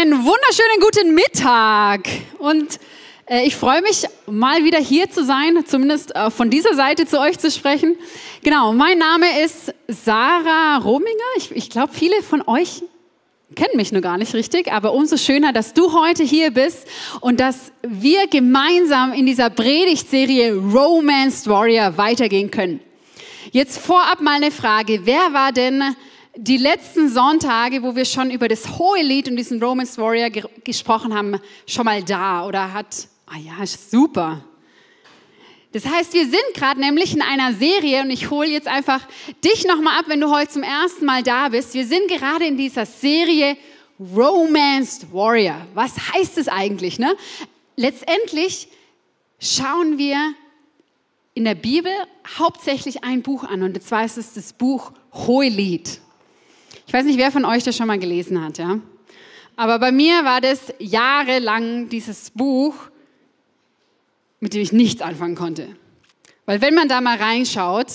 Einen wunderschönen guten Mittag. Und äh, ich freue mich, mal wieder hier zu sein, zumindest äh, von dieser Seite zu euch zu sprechen. Genau, mein Name ist Sarah Rominger. Ich, ich glaube, viele von euch kennen mich nur gar nicht richtig, aber umso schöner, dass du heute hier bist und dass wir gemeinsam in dieser Predigtserie Romance Warrior weitergehen können. Jetzt vorab mal eine Frage. Wer war denn die letzten Sonntage, wo wir schon über das hohe Lied und diesen Romance Warrior ge gesprochen haben, schon mal da oder hat, ah ja, super. Das heißt, wir sind gerade nämlich in einer Serie und ich hole jetzt einfach dich nochmal ab, wenn du heute zum ersten Mal da bist. Wir sind gerade in dieser Serie Romanced Warrior. Was heißt es eigentlich? Ne? Letztendlich schauen wir in der Bibel hauptsächlich ein Buch an und zwar ist es das Buch Hohelied. Ich weiß nicht, wer von euch das schon mal gelesen hat, ja? Aber bei mir war das jahrelang dieses Buch, mit dem ich nichts anfangen konnte. Weil wenn man da mal reinschaut,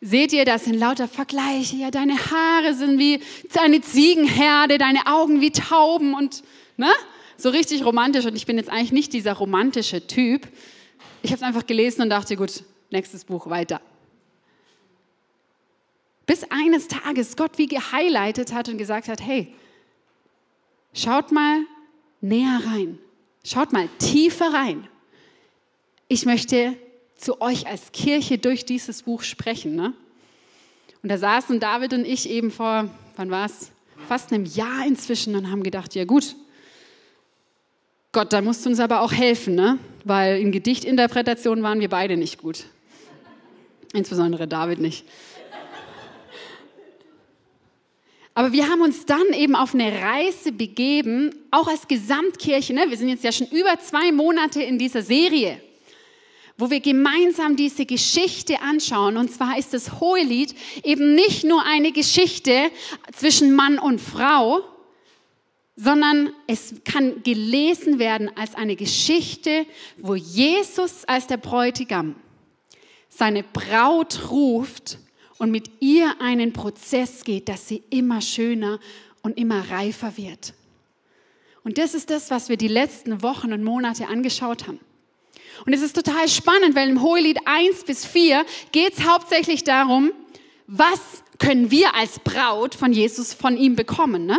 seht ihr, das sind lauter Vergleiche. Ja, deine Haare sind wie eine Ziegenherde, deine Augen wie Tauben und ne? so richtig romantisch. Und ich bin jetzt eigentlich nicht dieser romantische Typ. Ich habe es einfach gelesen und dachte, gut, nächstes Buch weiter. Bis eines Tages Gott wie gehighlightet hat und gesagt hat, hey, schaut mal näher rein, schaut mal tiefer rein. Ich möchte zu euch als Kirche durch dieses Buch sprechen. Ne? Und da saßen David und ich eben vor, wann war es, fast einem Jahr inzwischen und haben gedacht, ja gut, Gott, da musst du uns aber auch helfen, ne? weil in Gedichtinterpretationen waren wir beide nicht gut. Insbesondere David nicht. Aber wir haben uns dann eben auf eine Reise begeben, auch als Gesamtkirche. Ne? Wir sind jetzt ja schon über zwei Monate in dieser Serie, wo wir gemeinsam diese Geschichte anschauen. Und zwar ist das Hohelied eben nicht nur eine Geschichte zwischen Mann und Frau, sondern es kann gelesen werden als eine Geschichte, wo Jesus als der Bräutigam seine Braut ruft und mit ihr einen Prozess geht, dass sie immer schöner und immer reifer wird. Und das ist das, was wir die letzten Wochen und Monate angeschaut haben. Und es ist total spannend, weil im Hohelied 1 bis 4 geht es hauptsächlich darum, was können wir als Braut von Jesus von ihm bekommen. Ne?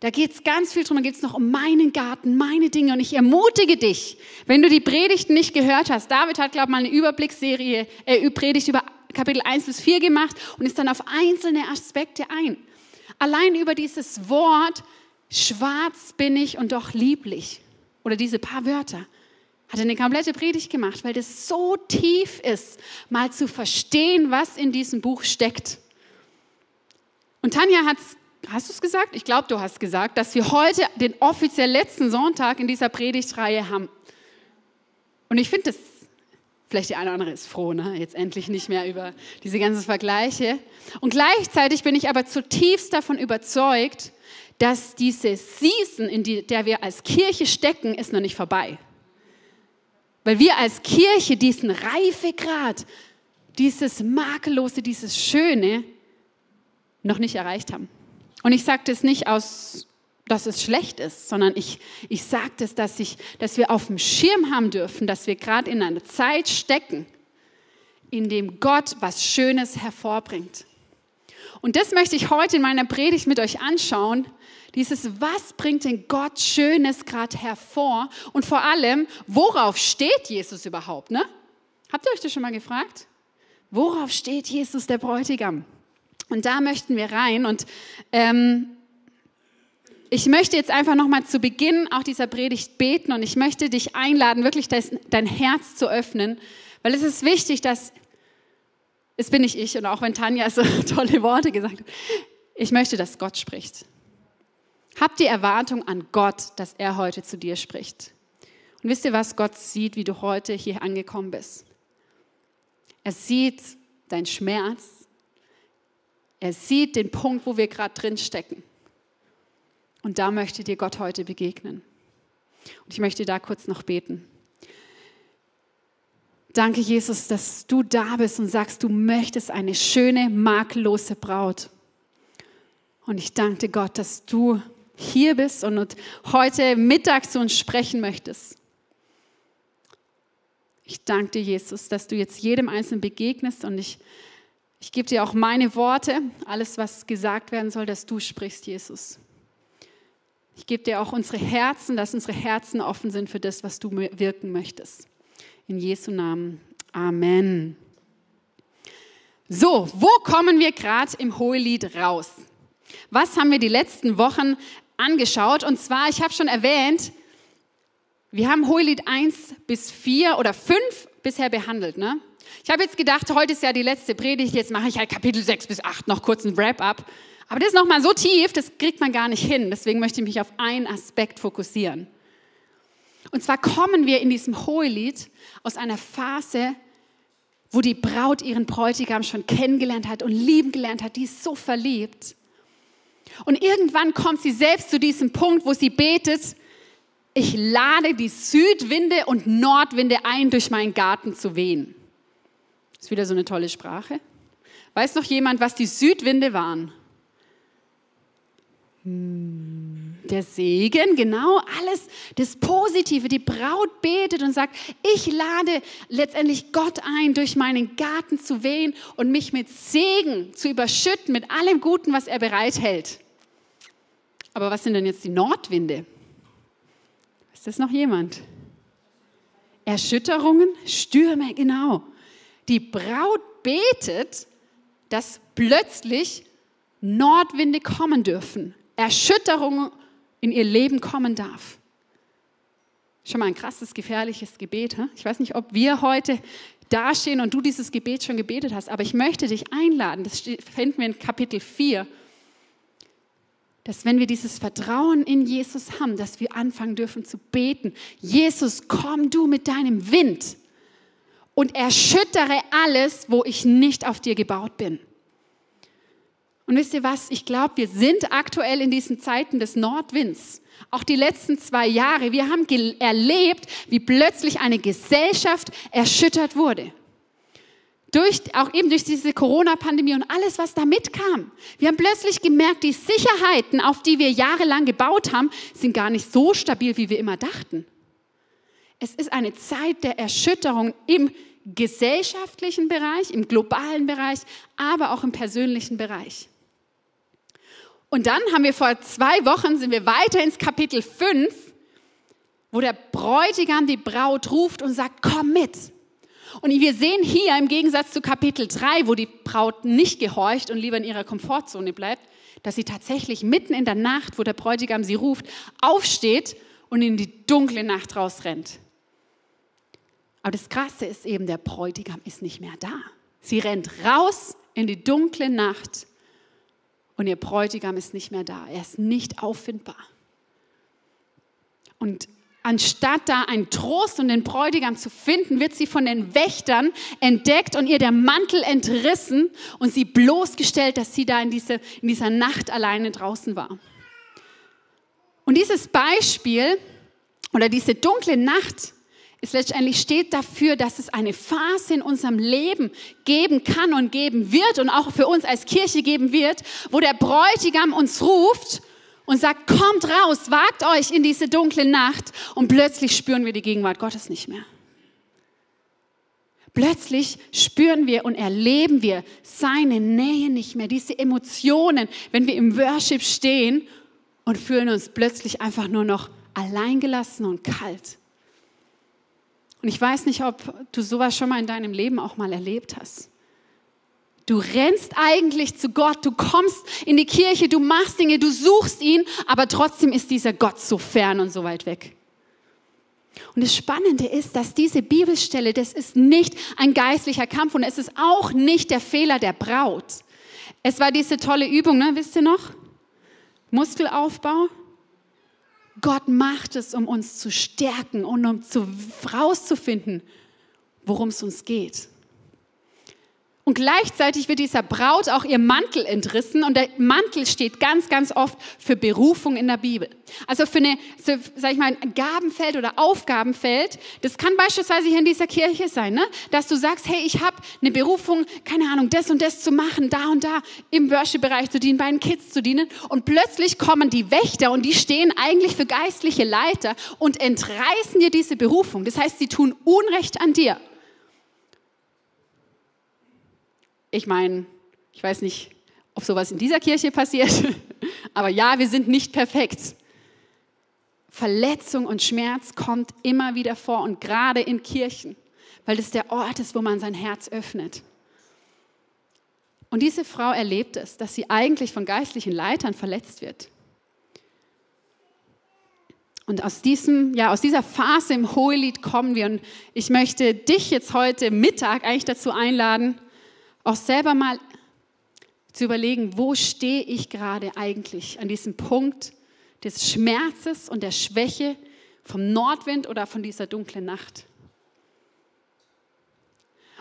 Da geht es ganz viel drum, da geht es noch um meinen Garten, meine Dinge. Und ich ermutige dich, wenn du die Predigten nicht gehört hast. David hat, glaube ich, mal eine Überblicksserie, äh, Predigt über Kapitel 1 bis 4 gemacht und ist dann auf einzelne Aspekte ein. Allein über dieses Wort, schwarz bin ich und doch lieblich, oder diese paar Wörter, hat er eine komplette Predigt gemacht, weil das so tief ist, mal zu verstehen, was in diesem Buch steckt. Und Tanja hat es, hast du es gesagt? Ich glaube, du hast gesagt, dass wir heute den offiziell letzten Sonntag in dieser Predigtreihe haben. Und ich finde das Vielleicht die eine oder andere ist froh, ne? jetzt endlich nicht mehr über diese ganzen Vergleiche. Und gleichzeitig bin ich aber zutiefst davon überzeugt, dass diese Season, in die, der wir als Kirche stecken, ist noch nicht vorbei. Weil wir als Kirche diesen Reifegrad, dieses Makellose, dieses Schöne noch nicht erreicht haben. Und ich sage das nicht aus dass es schlecht ist, sondern ich, ich sage das, dass, ich, dass wir auf dem Schirm haben dürfen, dass wir gerade in einer Zeit stecken, in dem Gott was Schönes hervorbringt. Und das möchte ich heute in meiner Predigt mit euch anschauen. Dieses, was bringt denn Gott Schönes gerade hervor? Und vor allem, worauf steht Jesus überhaupt? Ne? Habt ihr euch das schon mal gefragt? Worauf steht Jesus, der Bräutigam? Und da möchten wir rein. Und ähm, ich möchte jetzt einfach nochmal zu Beginn auch dieser Predigt beten und ich möchte dich einladen, wirklich dein Herz zu öffnen, weil es ist wichtig, dass, es bin nicht ich und auch wenn Tanja so tolle Worte gesagt hat, ich möchte, dass Gott spricht. Hab die Erwartung an Gott, dass er heute zu dir spricht. Und wisst ihr was? Gott sieht, wie du heute hier angekommen bist. Er sieht deinen Schmerz. Er sieht den Punkt, wo wir gerade drin stecken. Und da möchte dir Gott heute begegnen. Und ich möchte da kurz noch beten. Danke, Jesus, dass du da bist und sagst, du möchtest eine schöne, makellose Braut. Und ich danke Gott, dass du hier bist und heute Mittag zu uns sprechen möchtest. Ich danke dir, Jesus, dass du jetzt jedem Einzelnen begegnest und ich, ich gebe dir auch meine Worte, alles, was gesagt werden soll, dass du sprichst, Jesus. Ich gebe dir auch unsere Herzen, dass unsere Herzen offen sind für das, was du wirken möchtest. In Jesu Namen. Amen. So, wo kommen wir gerade im Hohelied raus? Was haben wir die letzten Wochen angeschaut? Und zwar, ich habe schon erwähnt, wir haben Hohelied 1 bis 4 oder 5 bisher behandelt. Ne? Ich habe jetzt gedacht, heute ist ja die letzte Predigt, jetzt mache ich halt Kapitel 6 bis 8 noch kurz ein Wrap-up. Aber das ist nochmal so tief, das kriegt man gar nicht hin. Deswegen möchte ich mich auf einen Aspekt fokussieren. Und zwar kommen wir in diesem Hohelied aus einer Phase, wo die Braut ihren Bräutigam schon kennengelernt hat und lieben gelernt hat. Die ist so verliebt. Und irgendwann kommt sie selbst zu diesem Punkt, wo sie betet, ich lade die Südwinde und Nordwinde ein, durch meinen Garten zu wehen. Ist wieder so eine tolle Sprache. Weiß noch jemand, was die Südwinde waren? Der Segen, genau, alles das Positive. Die Braut betet und sagt, ich lade letztendlich Gott ein, durch meinen Garten zu wehen und mich mit Segen zu überschütten, mit allem Guten, was er bereithält. Aber was sind denn jetzt die Nordwinde? Ist das noch jemand? Erschütterungen, Stürme, genau. Die Braut betet, dass plötzlich Nordwinde kommen dürfen. Erschütterung in ihr Leben kommen darf. Schon mal ein krasses, gefährliches Gebet. Ich weiß nicht, ob wir heute dastehen und du dieses Gebet schon gebetet hast, aber ich möchte dich einladen, das finden wir in Kapitel 4, dass wenn wir dieses Vertrauen in Jesus haben, dass wir anfangen dürfen zu beten, Jesus, komm du mit deinem Wind und erschüttere alles, wo ich nicht auf dir gebaut bin. Und wisst ihr was? Ich glaube, wir sind aktuell in diesen Zeiten des Nordwinds. Auch die letzten zwei Jahre. Wir haben erlebt, wie plötzlich eine Gesellschaft erschüttert wurde. Durch, auch eben durch diese Corona-Pandemie und alles, was da mitkam. Wir haben plötzlich gemerkt, die Sicherheiten, auf die wir jahrelang gebaut haben, sind gar nicht so stabil, wie wir immer dachten. Es ist eine Zeit der Erschütterung im gesellschaftlichen Bereich, im globalen Bereich, aber auch im persönlichen Bereich. Und dann haben wir vor zwei Wochen, sind wir weiter ins Kapitel 5, wo der Bräutigam die Braut ruft und sagt, komm mit. Und wir sehen hier im Gegensatz zu Kapitel 3, wo die Braut nicht gehorcht und lieber in ihrer Komfortzone bleibt, dass sie tatsächlich mitten in der Nacht, wo der Bräutigam sie ruft, aufsteht und in die dunkle Nacht rausrennt. Aber das Krasse ist eben, der Bräutigam ist nicht mehr da. Sie rennt raus in die dunkle Nacht und ihr Bräutigam ist nicht mehr da. Er ist nicht auffindbar. Und anstatt da einen Trost und den Bräutigam zu finden, wird sie von den Wächtern entdeckt und ihr der Mantel entrissen und sie bloßgestellt, dass sie da in, diese, in dieser Nacht alleine draußen war. Und dieses Beispiel oder diese dunkle Nacht ist letztendlich steht dafür, dass es eine Phase in unserem Leben geben kann und geben wird und auch für uns als Kirche geben wird, wo der Bräutigam uns ruft und sagt, kommt raus, wagt euch in diese dunkle Nacht und plötzlich spüren wir die Gegenwart Gottes nicht mehr. Plötzlich spüren wir und erleben wir seine Nähe nicht mehr, diese Emotionen, wenn wir im Worship stehen und fühlen uns plötzlich einfach nur noch alleingelassen und kalt. Und ich weiß nicht, ob du sowas schon mal in deinem Leben auch mal erlebt hast. Du rennst eigentlich zu Gott, du kommst in die Kirche, du machst Dinge, du suchst ihn, aber trotzdem ist dieser Gott so fern und so weit weg. Und das Spannende ist, dass diese Bibelstelle, das ist nicht ein geistlicher Kampf und es ist auch nicht der Fehler der Braut. Es war diese tolle Übung, ne? wisst ihr noch? Muskelaufbau. Gott macht es, um uns zu stärken und um zu, rauszufinden, worum es uns geht. Und gleichzeitig wird dieser Braut auch ihr Mantel entrissen. Und der Mantel steht ganz, ganz oft für Berufung in der Bibel. Also für eine, so, sag ich mal, ein Gabenfeld oder Aufgabenfeld. Das kann beispielsweise hier in dieser Kirche sein, ne? dass du sagst, hey, ich habe eine Berufung, keine Ahnung, das und das zu machen, da und da im Worship-Bereich zu dienen, bei den Kids zu dienen. Und plötzlich kommen die Wächter und die stehen eigentlich für geistliche Leiter und entreißen dir diese Berufung. Das heißt, sie tun Unrecht an dir. Ich meine, ich weiß nicht, ob sowas in dieser Kirche passiert, aber ja, wir sind nicht perfekt. Verletzung und Schmerz kommt immer wieder vor und gerade in Kirchen, weil das der Ort ist, wo man sein Herz öffnet. Und diese Frau erlebt es, dass sie eigentlich von geistlichen Leitern verletzt wird. Und aus, diesem, ja, aus dieser Phase im Hohelied kommen wir. Und ich möchte dich jetzt heute Mittag eigentlich dazu einladen, auch selber mal zu überlegen, wo stehe ich gerade eigentlich an diesem Punkt des Schmerzes und der Schwäche vom Nordwind oder von dieser dunklen Nacht.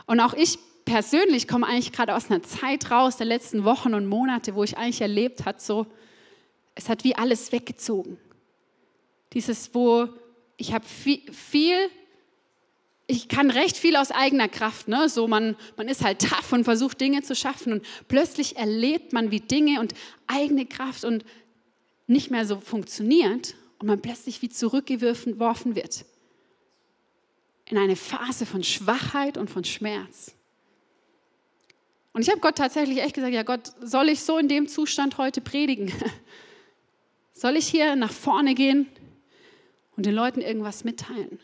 Und auch ich persönlich komme eigentlich gerade aus einer Zeit raus der letzten Wochen und Monate, wo ich eigentlich erlebt hat, so es hat wie alles weggezogen. Dieses, wo ich habe viel, viel ich kann recht viel aus eigener Kraft. Ne? So man, man ist halt tough und versucht Dinge zu schaffen und plötzlich erlebt man, wie Dinge und eigene Kraft und nicht mehr so funktioniert und man plötzlich wie zurückgeworfen wird in eine Phase von Schwachheit und von Schmerz. Und ich habe Gott tatsächlich echt gesagt, ja Gott, soll ich so in dem Zustand heute predigen? Soll ich hier nach vorne gehen und den Leuten irgendwas mitteilen?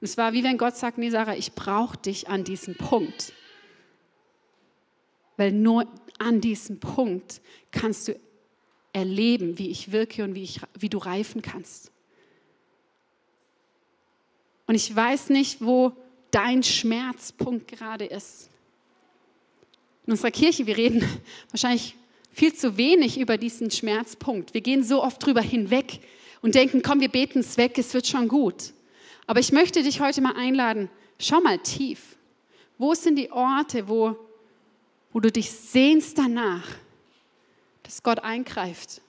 Es war wie wenn Gott sagt, nee Sarah, ich brauche dich an diesem Punkt. Weil nur an diesem Punkt kannst du erleben, wie ich wirke und wie, ich, wie du reifen kannst. Und ich weiß nicht, wo dein Schmerzpunkt gerade ist. In unserer Kirche, wir reden wahrscheinlich viel zu wenig über diesen Schmerzpunkt. Wir gehen so oft drüber hinweg und denken, komm, wir beten es weg, es wird schon gut. Aber ich möchte dich heute mal einladen, schau mal tief. Wo sind die Orte, wo, wo du dich sehnst danach, dass Gott eingreift?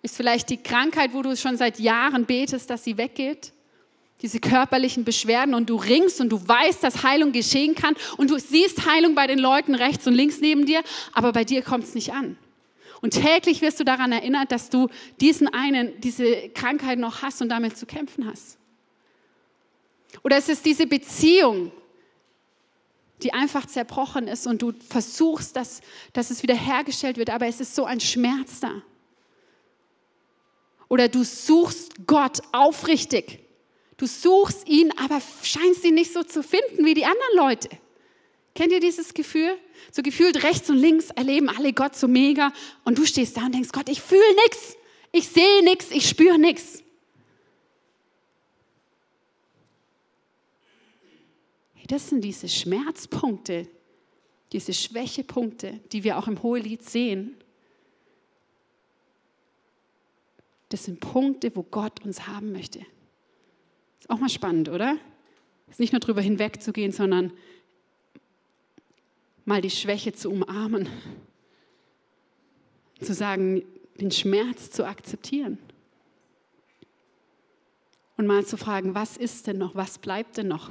Ist vielleicht die Krankheit, wo du schon seit Jahren betest, dass sie weggeht? Diese körperlichen Beschwerden und du ringst und du weißt, dass Heilung geschehen kann und du siehst Heilung bei den Leuten rechts und links neben dir, aber bei dir kommt es nicht an. Und täglich wirst du daran erinnert, dass du diesen einen, diese Krankheit noch hast und damit zu kämpfen hast. Oder es ist diese Beziehung, die einfach zerbrochen ist und du versuchst, dass, dass es wieder hergestellt wird, aber es ist so ein Schmerz da. Oder du suchst Gott aufrichtig. Du suchst ihn, aber scheinst ihn nicht so zu finden wie die anderen Leute. Kennt ihr dieses Gefühl? So gefühlt rechts und links erleben alle Gott so mega und du stehst da und denkst, Gott, ich fühle nichts, ich sehe nichts, ich spüre nichts. Hey, das sind diese Schmerzpunkte, diese Schwächepunkte, die wir auch im Hohelied sehen. Das sind Punkte, wo Gott uns haben möchte. Ist auch mal spannend, oder? Ist nicht nur drüber hinwegzugehen, sondern mal die Schwäche zu umarmen, zu sagen, den Schmerz zu akzeptieren und mal zu fragen, was ist denn noch, was bleibt denn noch?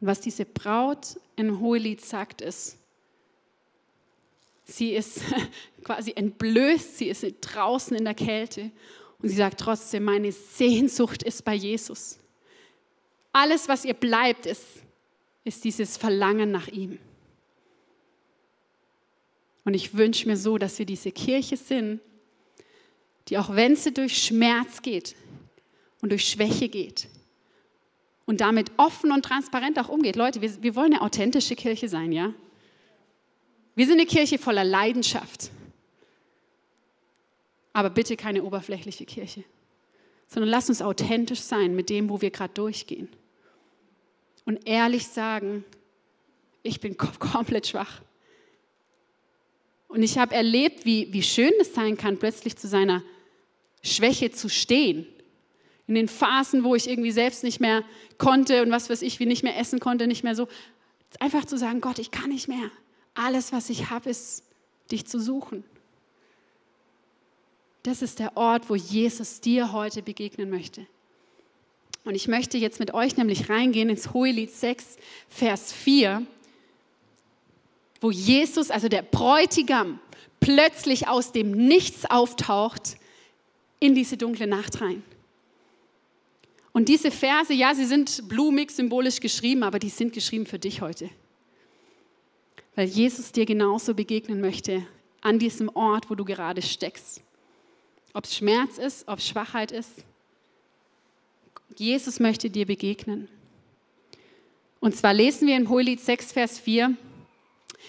Und was diese Braut im Hohelied sagt, ist, sie ist quasi entblößt, sie ist draußen in der Kälte und sie sagt trotzdem, meine Sehnsucht ist bei Jesus. Alles, was ihr bleibt, ist, ist dieses Verlangen nach ihm. Und ich wünsche mir so, dass wir diese Kirche sind, die auch wenn sie durch Schmerz geht und durch Schwäche geht und damit offen und transparent auch umgeht. Leute, wir, wir wollen eine authentische Kirche sein, ja? Wir sind eine Kirche voller Leidenschaft. Aber bitte keine oberflächliche Kirche, sondern lass uns authentisch sein mit dem, wo wir gerade durchgehen. Und ehrlich sagen, ich bin komplett schwach. Und ich habe erlebt, wie, wie schön es sein kann, plötzlich zu seiner Schwäche zu stehen. In den Phasen, wo ich irgendwie selbst nicht mehr konnte und was weiß ich, wie nicht mehr essen konnte, nicht mehr so. Einfach zu sagen, Gott, ich kann nicht mehr. Alles, was ich habe, ist, dich zu suchen. Das ist der Ort, wo Jesus dir heute begegnen möchte. Und ich möchte jetzt mit euch nämlich reingehen ins Hohelied 6, Vers 4, wo Jesus, also der Bräutigam, plötzlich aus dem Nichts auftaucht in diese dunkle Nacht rein. Und diese Verse, ja, sie sind blumig, symbolisch geschrieben, aber die sind geschrieben für dich heute. Weil Jesus dir genauso begegnen möchte an diesem Ort, wo du gerade steckst. Ob es Schmerz ist, ob es Schwachheit ist. Jesus möchte dir begegnen. Und zwar lesen wir im Hohelied 6, Vers 4.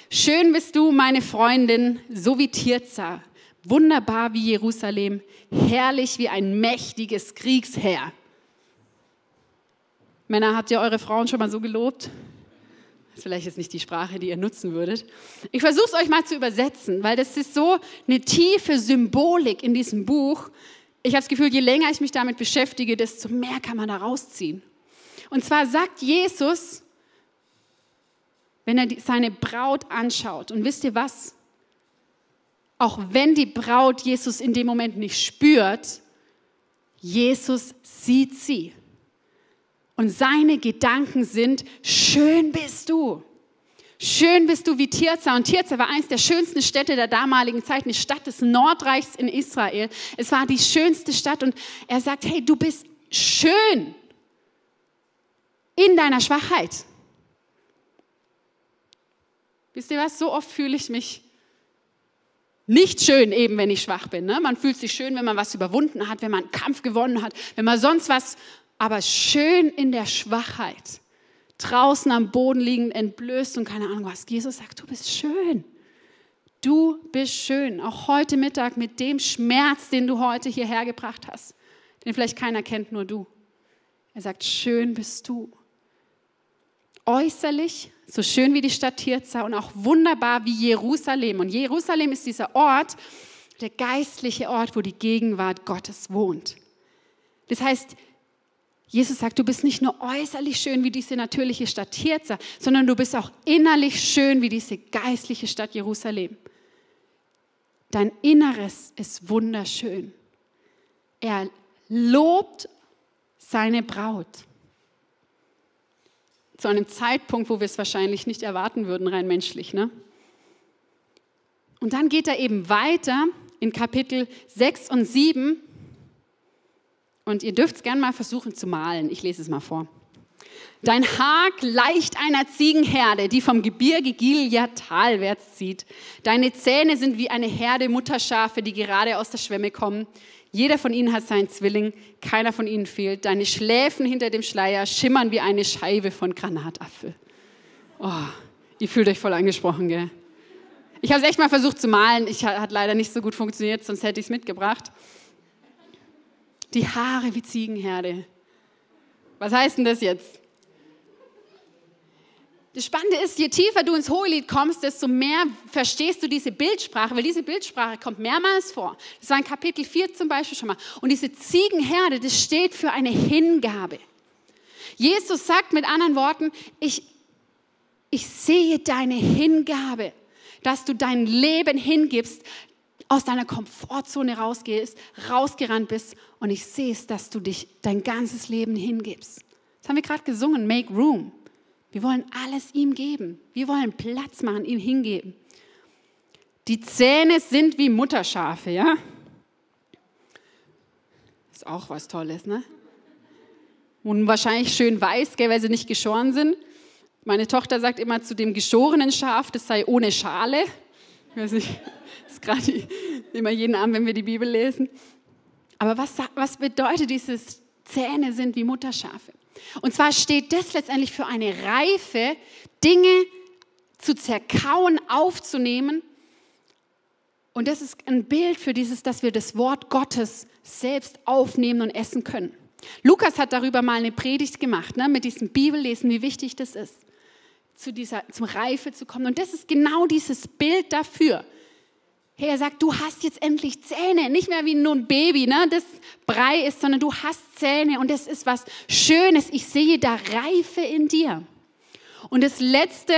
Schön bist du, meine Freundin, so wie Tirza, wunderbar wie Jerusalem, herrlich wie ein mächtiges Kriegsheer. Männer, habt ihr eure Frauen schon mal so gelobt? Vielleicht ist nicht die Sprache, die ihr nutzen würdet. Ich versuche es euch mal zu übersetzen, weil das ist so eine tiefe Symbolik in diesem Buch. Ich habe das Gefühl, je länger ich mich damit beschäftige, desto mehr kann man da rausziehen. Und zwar sagt Jesus, wenn er seine Braut anschaut, und wisst ihr was? Auch wenn die Braut Jesus in dem Moment nicht spürt, Jesus sieht sie. Und seine Gedanken sind, schön bist du. Schön bist du wie Tirza. Und Tirza war eines der schönsten Städte der damaligen Zeit, eine Stadt des Nordreichs in Israel. Es war die schönste Stadt. Und er sagt, hey, du bist schön in deiner Schwachheit. Wisst ihr was? So oft fühle ich mich nicht schön, eben wenn ich schwach bin. Ne? Man fühlt sich schön, wenn man was überwunden hat, wenn man einen Kampf gewonnen hat, wenn man sonst was aber schön in der Schwachheit, draußen am Boden liegend, entblößt und keine Ahnung was. Jesus sagt, du bist schön. Du bist schön. Auch heute Mittag mit dem Schmerz, den du heute hierher gebracht hast, den vielleicht keiner kennt, nur du. Er sagt, schön bist du. Äußerlich so schön wie die Stadt Tirza und auch wunderbar wie Jerusalem. Und Jerusalem ist dieser Ort, der geistliche Ort, wo die Gegenwart Gottes wohnt. Das heißt, Jesus sagt, du bist nicht nur äußerlich schön wie diese natürliche Stadt Tirza, sondern du bist auch innerlich schön wie diese geistliche Stadt Jerusalem. Dein Inneres ist wunderschön. Er lobt seine Braut. Zu einem Zeitpunkt, wo wir es wahrscheinlich nicht erwarten würden, rein menschlich. Ne? Und dann geht er eben weiter in Kapitel 6 und 7 und ihr dürft es gerne mal versuchen zu malen. Ich lese es mal vor. Dein Haar gleicht einer Ziegenherde, die vom Gebirge Gilead talwärts zieht. Deine Zähne sind wie eine Herde Mutterschafe, die gerade aus der Schwemme kommen. Jeder von ihnen hat seinen Zwilling, keiner von ihnen fehlt. Deine Schläfen hinter dem Schleier schimmern wie eine Scheibe von Granatapfel. Oh, ihr fühlt euch voll angesprochen, gell? Ich habe es echt mal versucht zu malen. Ich hat leider nicht so gut funktioniert, sonst hätte ich es mitgebracht die Haare wie Ziegenherde. Was heißt denn das jetzt? Das Spannende ist, je tiefer du ins Hohelied kommst, desto mehr verstehst du diese Bildsprache, weil diese Bildsprache kommt mehrmals vor. Das war in Kapitel 4 zum Beispiel schon mal. Und diese Ziegenherde, das steht für eine Hingabe. Jesus sagt mit anderen Worten, ich, ich sehe deine Hingabe, dass du dein Leben hingibst, aus deiner Komfortzone rausgehst, rausgerannt bist und ich sehe es, dass du dich dein ganzes Leben hingibst. Das haben wir gerade gesungen, make room. Wir wollen alles ihm geben. Wir wollen Platz machen, ihm hingeben. Die Zähne sind wie Mutterschafe, ja? Ist auch was Tolles, ne? und wahrscheinlich schön weiß, gell, weil sie nicht geschoren sind. Meine Tochter sagt immer zu dem geschorenen Schaf, das sei ohne Schale. Ich weiß nicht, das ist gerade immer jeden Abend, wenn wir die Bibel lesen. Aber was, was bedeutet dieses Zähne sind wie Mutterschafe? Und zwar steht das letztendlich für eine Reife, Dinge zu zerkauen, aufzunehmen. Und das ist ein Bild für dieses, dass wir das Wort Gottes selbst aufnehmen und essen können. Lukas hat darüber mal eine Predigt gemacht, ne, mit diesem Bibellesen, wie wichtig das ist, zu dieser, zum Reife zu kommen. Und das ist genau dieses Bild dafür. Hey, er sagt, du hast jetzt endlich Zähne, nicht mehr wie nur ein Baby, ne, das Brei ist, sondern du hast Zähne und das ist was Schönes. Ich sehe da Reife in dir. Und das Letzte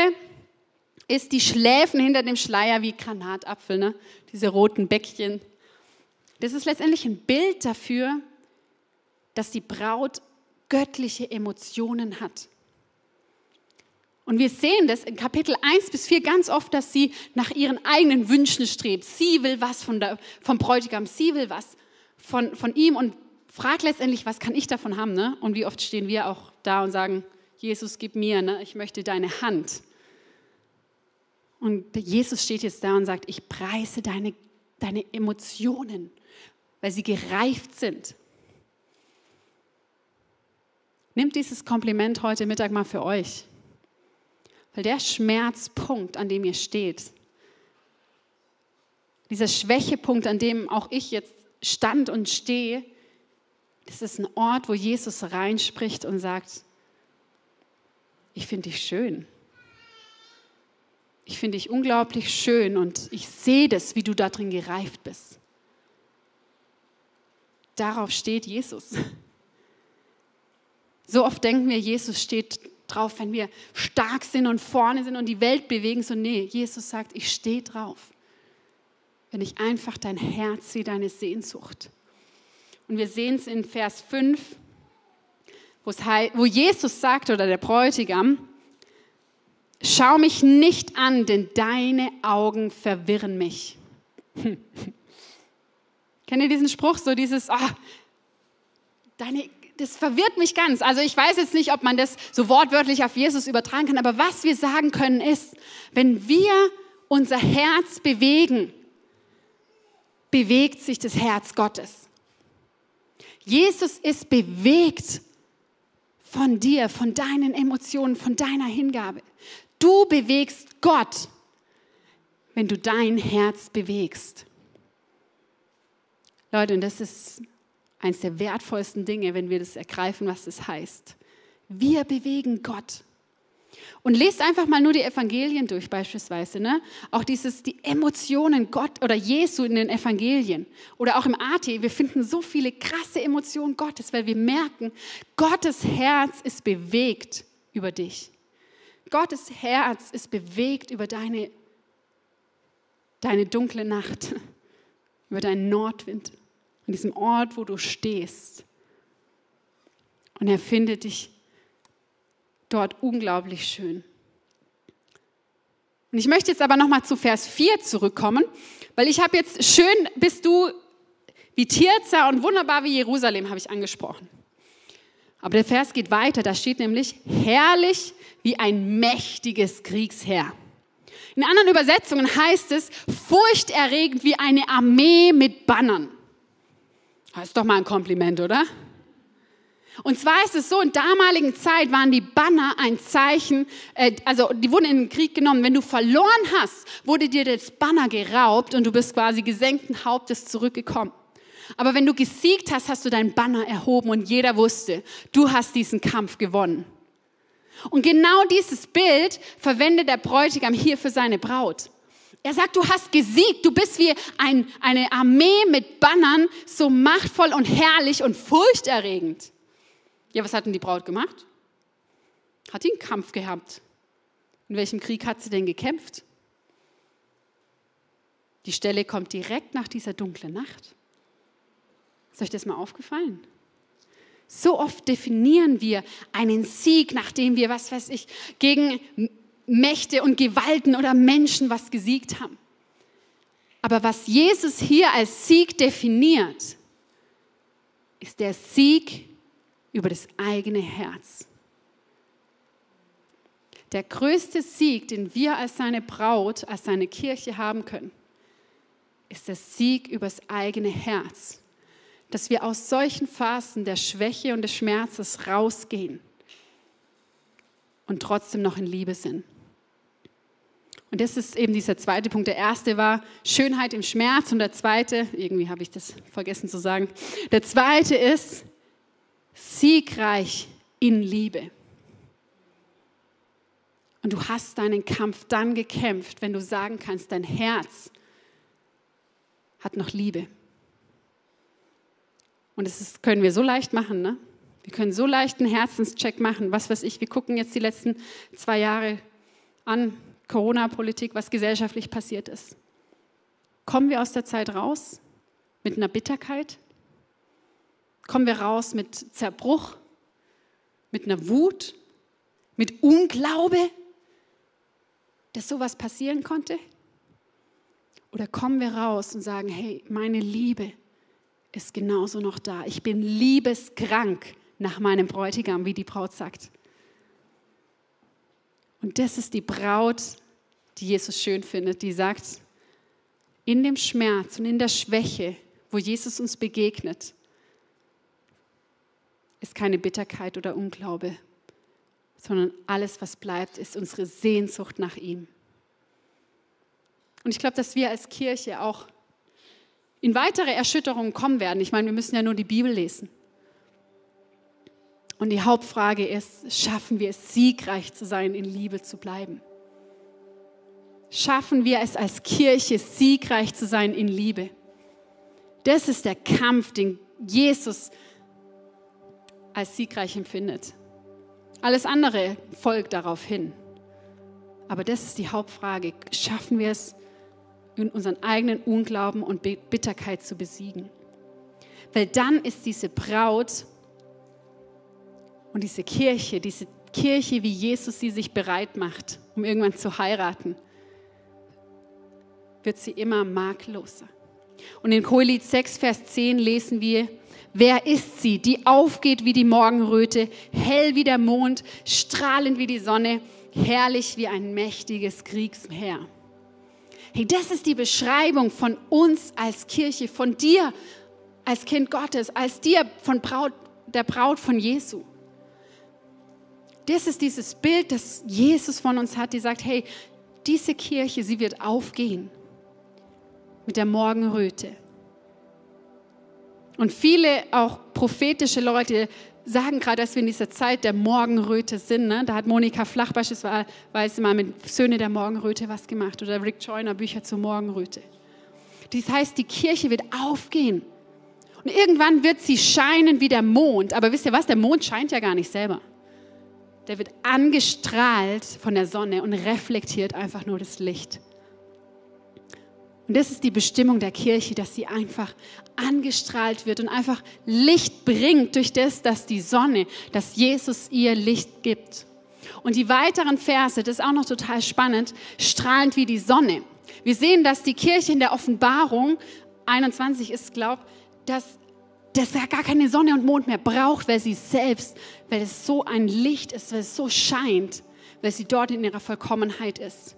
ist die Schläfen hinter dem Schleier wie Granatapfel, ne? diese roten Bäckchen. Das ist letztendlich ein Bild dafür, dass die Braut göttliche Emotionen hat. Und wir sehen das in Kapitel 1 bis 4 ganz oft, dass sie nach ihren eigenen Wünschen strebt. Sie will was von der, vom Bräutigam, sie will was von, von ihm und fragt letztendlich, was kann ich davon haben? Ne? Und wie oft stehen wir auch da und sagen, Jesus, gib mir, ne? ich möchte deine Hand. Und Jesus steht jetzt da und sagt, ich preise deine, deine Emotionen, weil sie gereift sind. Nimmt dieses Kompliment heute Mittag mal für euch. Weil der Schmerzpunkt, an dem ihr steht, dieser Schwächepunkt, an dem auch ich jetzt stand und stehe, das ist ein Ort, wo Jesus reinspricht und sagt, ich finde dich schön. Ich finde dich unglaublich schön und ich sehe das, wie du da drin gereift bist. Darauf steht Jesus. So oft denken wir, Jesus steht drauf, wenn wir stark sind und vorne sind und die Welt bewegen. So, nee, Jesus sagt, ich stehe drauf. Wenn ich einfach dein Herz sehe, deine Sehnsucht. Und wir sehen es in Vers 5, wo Jesus sagt, oder der Bräutigam, schau mich nicht an, denn deine Augen verwirren mich. Kennt ihr diesen Spruch? So dieses, oh, deine, das verwirrt mich ganz. Also ich weiß jetzt nicht, ob man das so wortwörtlich auf Jesus übertragen kann, aber was wir sagen können ist, wenn wir unser Herz bewegen, bewegt sich das Herz Gottes. Jesus ist bewegt von dir, von deinen Emotionen, von deiner Hingabe. Du bewegst Gott, wenn du dein Herz bewegst. Leute, und das ist eines der wertvollsten Dinge, wenn wir das ergreifen, was das heißt. Wir bewegen Gott. Und lest einfach mal nur die Evangelien durch, beispielsweise. Ne? Auch dieses, die Emotionen Gott oder Jesu in den Evangelien. Oder auch im AT. Wir finden so viele krasse Emotionen Gottes, weil wir merken, Gottes Herz ist bewegt über dich. Gottes Herz ist bewegt über deine, deine dunkle Nacht, über deinen Nordwind, an diesem Ort, wo du stehst. Und er findet dich dort unglaublich schön. Und ich möchte jetzt aber noch mal zu Vers 4 zurückkommen, weil ich habe jetzt schön bist du wie Tirza und wunderbar wie Jerusalem habe ich angesprochen. Aber der Vers geht weiter, da steht nämlich herrlich wie ein mächtiges Kriegsheer. In anderen Übersetzungen heißt es furchterregend wie eine Armee mit Bannern. Das ist doch mal ein Kompliment, oder? Und zwar ist es so, in damaligen Zeit waren die Banner ein Zeichen, äh, also die wurden in den Krieg genommen. Wenn du verloren hast, wurde dir das Banner geraubt und du bist quasi gesenkten Hauptes zurückgekommen. Aber wenn du gesiegt hast, hast du dein Banner erhoben und jeder wusste, du hast diesen Kampf gewonnen. Und genau dieses Bild verwendet der Bräutigam hier für seine Braut. Er sagt, du hast gesiegt, du bist wie ein, eine Armee mit Bannern, so machtvoll und herrlich und furchterregend. Ja, was hat denn die Braut gemacht? Hat die einen Kampf gehabt? In welchem Krieg hat sie denn gekämpft? Die Stelle kommt direkt nach dieser dunklen Nacht. Ist euch das mal aufgefallen? So oft definieren wir einen Sieg, nachdem wir, was weiß ich, gegen Mächte und Gewalten oder Menschen was gesiegt haben. Aber was Jesus hier als Sieg definiert, ist der Sieg über das eigene Herz. Der größte Sieg, den wir als seine Braut, als seine Kirche haben können, ist der Sieg übers eigene Herz. Dass wir aus solchen Phasen der Schwäche und des Schmerzes rausgehen und trotzdem noch in Liebe sind. Und das ist eben dieser zweite Punkt. Der erste war Schönheit im Schmerz und der zweite, irgendwie habe ich das vergessen zu sagen, der zweite ist siegreich in Liebe. Und du hast deinen Kampf dann gekämpft, wenn du sagen kannst, dein Herz hat noch Liebe. Und das ist, können wir so leicht machen, ne? Wir können so leicht einen Herzenscheck machen. Was weiß ich, wir gucken jetzt die letzten zwei Jahre an, Corona-Politik, was gesellschaftlich passiert ist. Kommen wir aus der Zeit raus mit einer Bitterkeit? Kommen wir raus mit Zerbruch, mit einer Wut, mit Unglaube, dass sowas passieren konnte? Oder kommen wir raus und sagen, hey, meine Liebe ist genauso noch da. Ich bin liebeskrank nach meinem Bräutigam, wie die Braut sagt. Und das ist die Braut, die Jesus schön findet, die sagt, in dem Schmerz und in der Schwäche, wo Jesus uns begegnet, ist keine Bitterkeit oder Unglaube, sondern alles, was bleibt, ist unsere Sehnsucht nach ihm. Und ich glaube, dass wir als Kirche auch in weitere Erschütterungen kommen werden. Ich meine, wir müssen ja nur die Bibel lesen. Und die Hauptfrage ist, schaffen wir es, siegreich zu sein, in Liebe zu bleiben? Schaffen wir es als Kirche, siegreich zu sein in Liebe? Das ist der Kampf, den Jesus als siegreich empfindet. Alles andere folgt darauf hin. Aber das ist die Hauptfrage. Schaffen wir es, in unseren eigenen Unglauben und Bitterkeit zu besiegen? Weil dann ist diese Braut und diese Kirche, diese Kirche, wie Jesus sie sich bereit macht, um irgendwann zu heiraten, wird sie immer makelloser. Und in Kohelit 6, Vers 10 lesen wir, wer ist sie, die aufgeht wie die Morgenröte, hell wie der Mond, strahlend wie die Sonne, herrlich wie ein mächtiges Kriegsheer. Hey, das ist die Beschreibung von uns als Kirche, von dir als Kind Gottes, als dir von Braut, der Braut von Jesu das ist dieses Bild, das Jesus von uns hat, die sagt, hey, diese Kirche, sie wird aufgehen mit der Morgenröte. Und viele auch prophetische Leute sagen gerade, dass wir in dieser Zeit der Morgenröte sind. Ne? Da hat Monika Flach beispielsweise mal mit Söhne der Morgenröte was gemacht oder Rick Joyner Bücher zur Morgenröte. Das heißt, die Kirche wird aufgehen. Und irgendwann wird sie scheinen wie der Mond. Aber wisst ihr was? Der Mond scheint ja gar nicht selber der wird angestrahlt von der Sonne und reflektiert einfach nur das Licht. Und das ist die Bestimmung der Kirche, dass sie einfach angestrahlt wird und einfach Licht bringt durch das, dass die Sonne, dass Jesus ihr Licht gibt. Und die weiteren Verse, das ist auch noch total spannend, strahlend wie die Sonne. Wir sehen, dass die Kirche in der Offenbarung 21 ist, glaube dass dass er gar keine Sonne und Mond mehr braucht, weil sie selbst, weil es so ein Licht ist, weil es so scheint, weil sie dort in ihrer Vollkommenheit ist.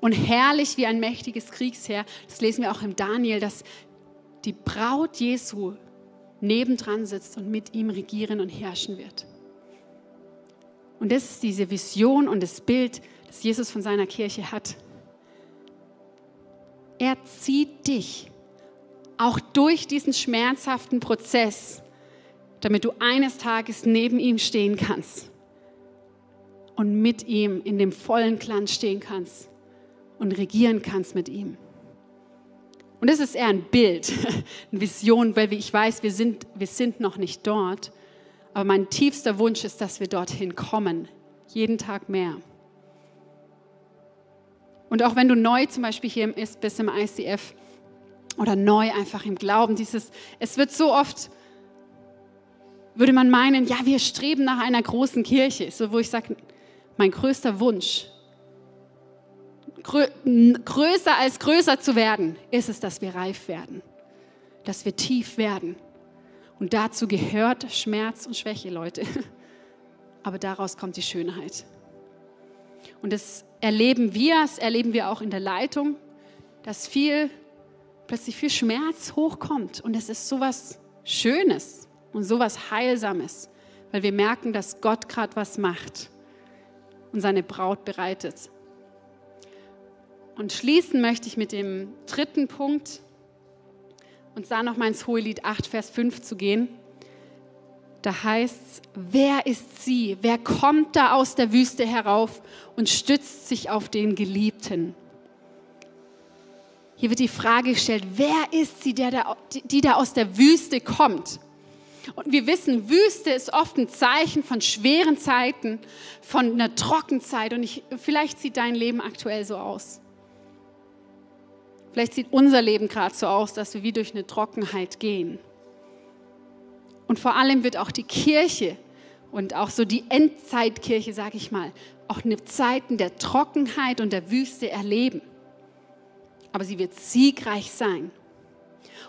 Und herrlich wie ein mächtiges Kriegsheer, das lesen wir auch im Daniel, dass die Braut Jesu nebendran sitzt und mit ihm regieren und herrschen wird. Und das ist diese Vision und das Bild, das Jesus von seiner Kirche hat. Er zieht dich auch durch diesen schmerzhaften Prozess, damit du eines Tages neben ihm stehen kannst und mit ihm in dem vollen Glanz stehen kannst und regieren kannst mit ihm. Und das ist eher ein Bild, eine Vision, weil ich weiß, wir sind, wir sind noch nicht dort. Aber mein tiefster Wunsch ist, dass wir dorthin kommen, jeden Tag mehr. Und auch wenn du neu zum Beispiel hier bist im ICF, oder neu einfach im Glauben. Dieses, es wird so oft, würde man meinen, ja, wir streben nach einer großen Kirche. So, wo ich sage, mein größter Wunsch, grö größer als größer zu werden, ist es, dass wir reif werden, dass wir tief werden. Und dazu gehört Schmerz und Schwäche, Leute. Aber daraus kommt die Schönheit. Und das erleben wir, das erleben wir auch in der Leitung, dass viel, plötzlich viel Schmerz hochkommt. Und es ist sowas Schönes und sowas Heilsames, weil wir merken, dass Gott gerade was macht und seine Braut bereitet. Und schließen möchte ich mit dem dritten Punkt und da nochmal ins Hohelied 8, Vers 5 zu gehen. Da heißt es, wer ist sie? Wer kommt da aus der Wüste herauf und stützt sich auf den Geliebten? Hier wird die Frage gestellt, wer ist sie, der da, die da aus der Wüste kommt? Und wir wissen, Wüste ist oft ein Zeichen von schweren Zeiten, von einer Trockenzeit. Und ich, vielleicht sieht dein Leben aktuell so aus. Vielleicht sieht unser Leben gerade so aus, dass wir wie durch eine Trockenheit gehen. Und vor allem wird auch die Kirche und auch so die Endzeitkirche, sage ich mal, auch eine Zeiten der Trockenheit und der Wüste erleben. Aber sie wird siegreich sein.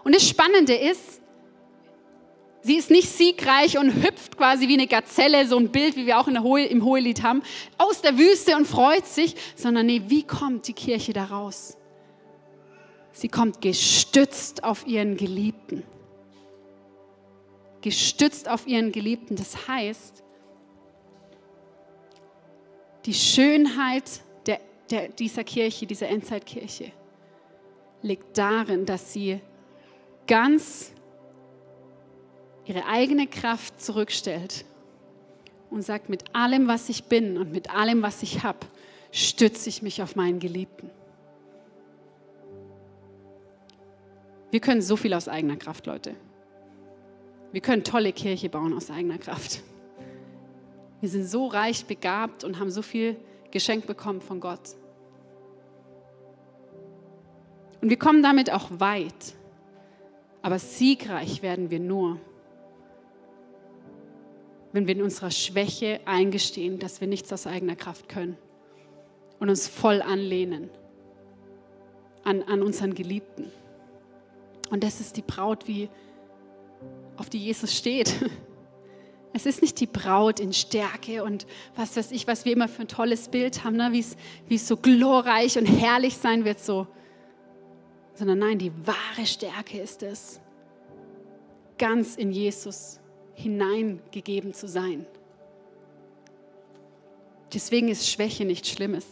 Und das Spannende ist, sie ist nicht siegreich und hüpft quasi wie eine Gazelle, so ein Bild, wie wir auch Hohe, im Hohelied haben, aus der Wüste und freut sich, sondern nee, wie kommt die Kirche da raus? Sie kommt gestützt auf ihren Geliebten. Gestützt auf ihren Geliebten. Das heißt, die Schönheit der, der, dieser Kirche, dieser Endzeitkirche, liegt darin, dass sie ganz ihre eigene Kraft zurückstellt und sagt, mit allem, was ich bin und mit allem, was ich habe, stütze ich mich auf meinen Geliebten. Wir können so viel aus eigener Kraft, Leute. Wir können tolle Kirche bauen aus eigener Kraft. Wir sind so reich begabt und haben so viel geschenkt bekommen von Gott. Und wir kommen damit auch weit. Aber siegreich werden wir nur, wenn wir in unserer Schwäche eingestehen, dass wir nichts aus eigener Kraft können und uns voll anlehnen an, an unseren Geliebten. Und das ist die Braut, wie, auf die Jesus steht. Es ist nicht die Braut in Stärke und was weiß ich, was wir immer für ein tolles Bild haben, ne? wie es so glorreich und herrlich sein wird, so. Sondern nein, die wahre Stärke ist es, ganz in Jesus hineingegeben zu sein. Deswegen ist Schwäche nichts Schlimmes.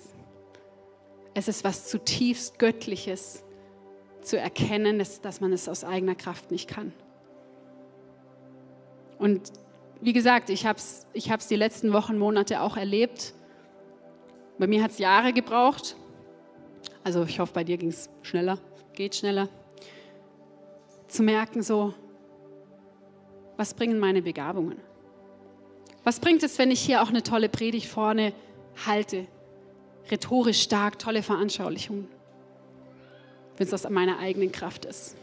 Es ist was zutiefst Göttliches, zu erkennen, dass, dass man es aus eigener Kraft nicht kann. Und wie gesagt, ich habe es ich die letzten Wochen, Monate auch erlebt. Bei mir hat es Jahre gebraucht. Also ich hoffe, bei dir ging es schneller, geht schneller. Zu merken, so, was bringen meine Begabungen? Was bringt es, wenn ich hier auch eine tolle Predigt vorne halte? Rhetorisch stark, tolle Veranschaulichungen wenn es aus meiner eigenen Kraft ist.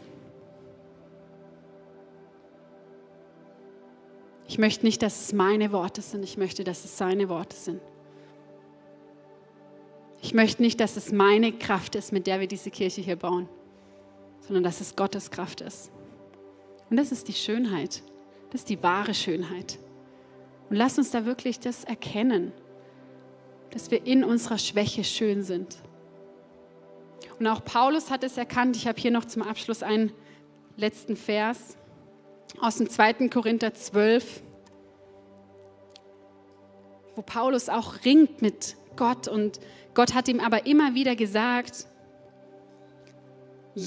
Ich möchte nicht, dass es meine Worte sind, ich möchte, dass es seine Worte sind. Ich möchte nicht, dass es meine Kraft ist, mit der wir diese Kirche hier bauen, sondern dass es Gottes Kraft ist. Und das ist die Schönheit. Das ist die wahre Schönheit. Und lass uns da wirklich das erkennen, dass wir in unserer Schwäche schön sind. Und auch Paulus hat es erkannt. Ich habe hier noch zum Abschluss einen letzten Vers aus dem 2. Korinther 12, wo Paulus auch ringt mit Gott und Gott hat ihm aber immer wieder gesagt,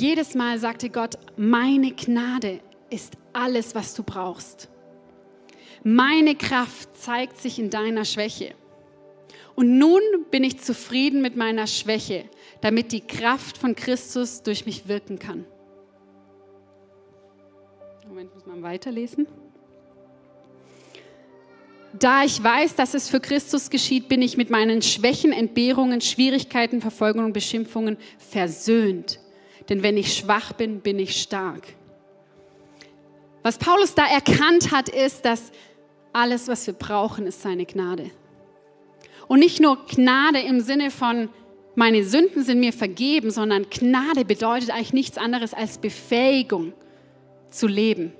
jedes Mal sagte Gott, meine Gnade ist alles, was du brauchst. Meine Kraft zeigt sich in deiner Schwäche. Und nun bin ich zufrieden mit meiner Schwäche, damit die Kraft von Christus durch mich wirken kann. Moment, muss man weiterlesen. Da ich weiß, dass es für Christus geschieht, bin ich mit meinen Schwächen, Entbehrungen, Schwierigkeiten, Verfolgungen und Beschimpfungen versöhnt. Denn wenn ich schwach bin, bin ich stark. Was Paulus da erkannt hat, ist, dass alles, was wir brauchen, ist seine Gnade. Und nicht nur Gnade im Sinne von, meine Sünden sind mir vergeben, sondern Gnade bedeutet eigentlich nichts anderes als Befähigung zu leben.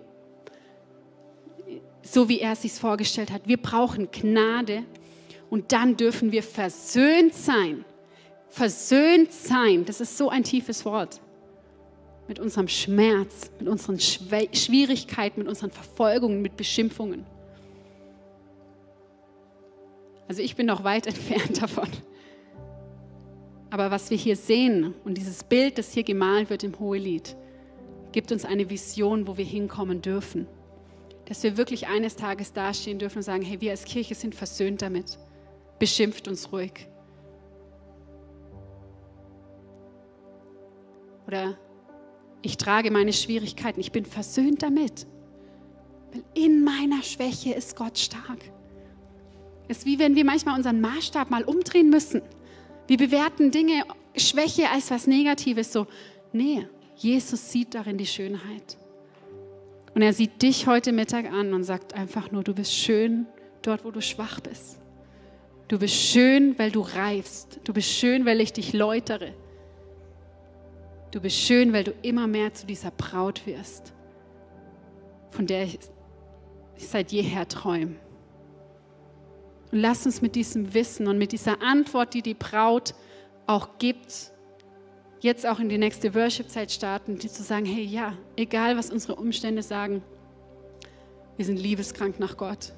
so wie er es sich vorgestellt hat. Wir brauchen Gnade und dann dürfen wir versöhnt sein. Versöhnt sein, das ist so ein tiefes Wort. Mit unserem Schmerz, mit unseren Schwierigkeiten, mit unseren Verfolgungen, mit Beschimpfungen. Also ich bin noch weit entfernt davon. Aber was wir hier sehen und dieses Bild, das hier gemalt wird im Hohelied, gibt uns eine Vision, wo wir hinkommen dürfen. Dass wir wirklich eines Tages dastehen dürfen und sagen, hey, wir als Kirche sind versöhnt damit. Beschimpft uns ruhig. Oder ich trage meine Schwierigkeiten, ich bin versöhnt damit. Weil in meiner Schwäche ist Gott stark. Es ist wie wenn wir manchmal unseren Maßstab mal umdrehen müssen. Wir bewerten Dinge, Schwäche als was Negatives. So, nee, Jesus sieht darin die Schönheit. Und er sieht dich heute Mittag an und sagt einfach nur, du bist schön dort, wo du schwach bist. Du bist schön, weil du reifst. Du bist schön, weil ich dich läutere. Du bist schön, weil du immer mehr zu dieser Braut wirst, von der ich, seit jeher träume. Und lass uns mit diesem Wissen und mit dieser Antwort, die die Braut auch gibt, jetzt auch in die nächste Worship-Zeit starten, die zu sagen, hey ja, egal was unsere Umstände sagen, wir sind liebeskrank nach Gott.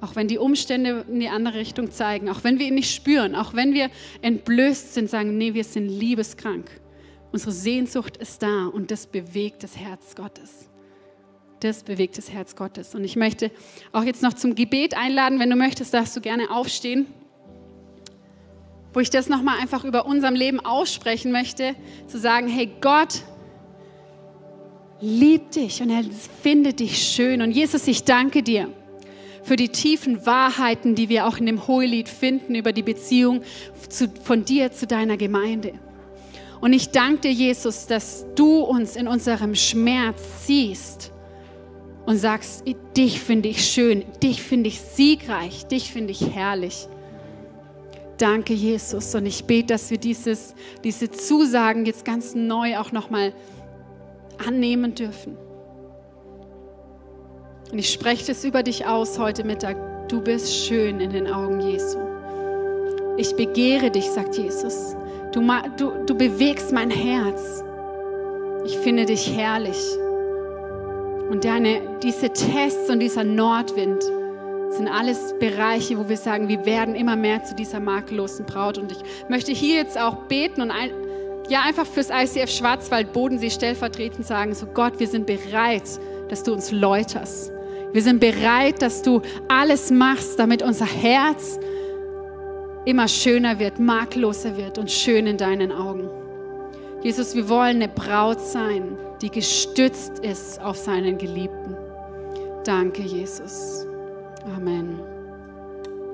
Auch wenn die Umstände in die andere Richtung zeigen, auch wenn wir ihn nicht spüren, auch wenn wir entblößt sind, sagen, nee, wir sind liebeskrank. Unsere Sehnsucht ist da und das bewegt das Herz Gottes. Das bewegt das Herz Gottes. Und ich möchte auch jetzt noch zum Gebet einladen. Wenn du möchtest, darfst du gerne aufstehen wo ich das nochmal einfach über unserem Leben aussprechen möchte, zu sagen, hey Gott liebt dich und er findet dich schön. Und Jesus, ich danke dir für die tiefen Wahrheiten, die wir auch in dem Hohelied finden über die Beziehung zu, von dir zu deiner Gemeinde. Und ich danke dir, Jesus, dass du uns in unserem Schmerz siehst und sagst, dich finde ich schön, dich finde ich siegreich, dich finde ich herrlich. Danke, Jesus. Und ich bete, dass wir dieses, diese Zusagen jetzt ganz neu auch nochmal annehmen dürfen. Und ich spreche das über dich aus heute Mittag. Du bist schön in den Augen Jesu. Ich begehre dich, sagt Jesus. Du, du, du bewegst mein Herz. Ich finde dich herrlich. Und deine, diese Tests und dieser Nordwind, sind alles Bereiche, wo wir sagen, wir werden immer mehr zu dieser makellosen Braut. Und ich möchte hier jetzt auch beten und ein, ja einfach fürs ICF Schwarzwald Bodensee stellvertretend sagen, so Gott, wir sind bereit, dass du uns läuterst. Wir sind bereit, dass du alles machst, damit unser Herz immer schöner wird, makelloser wird und schön in deinen Augen. Jesus, wir wollen eine Braut sein, die gestützt ist auf seinen Geliebten. Danke, Jesus. Amen.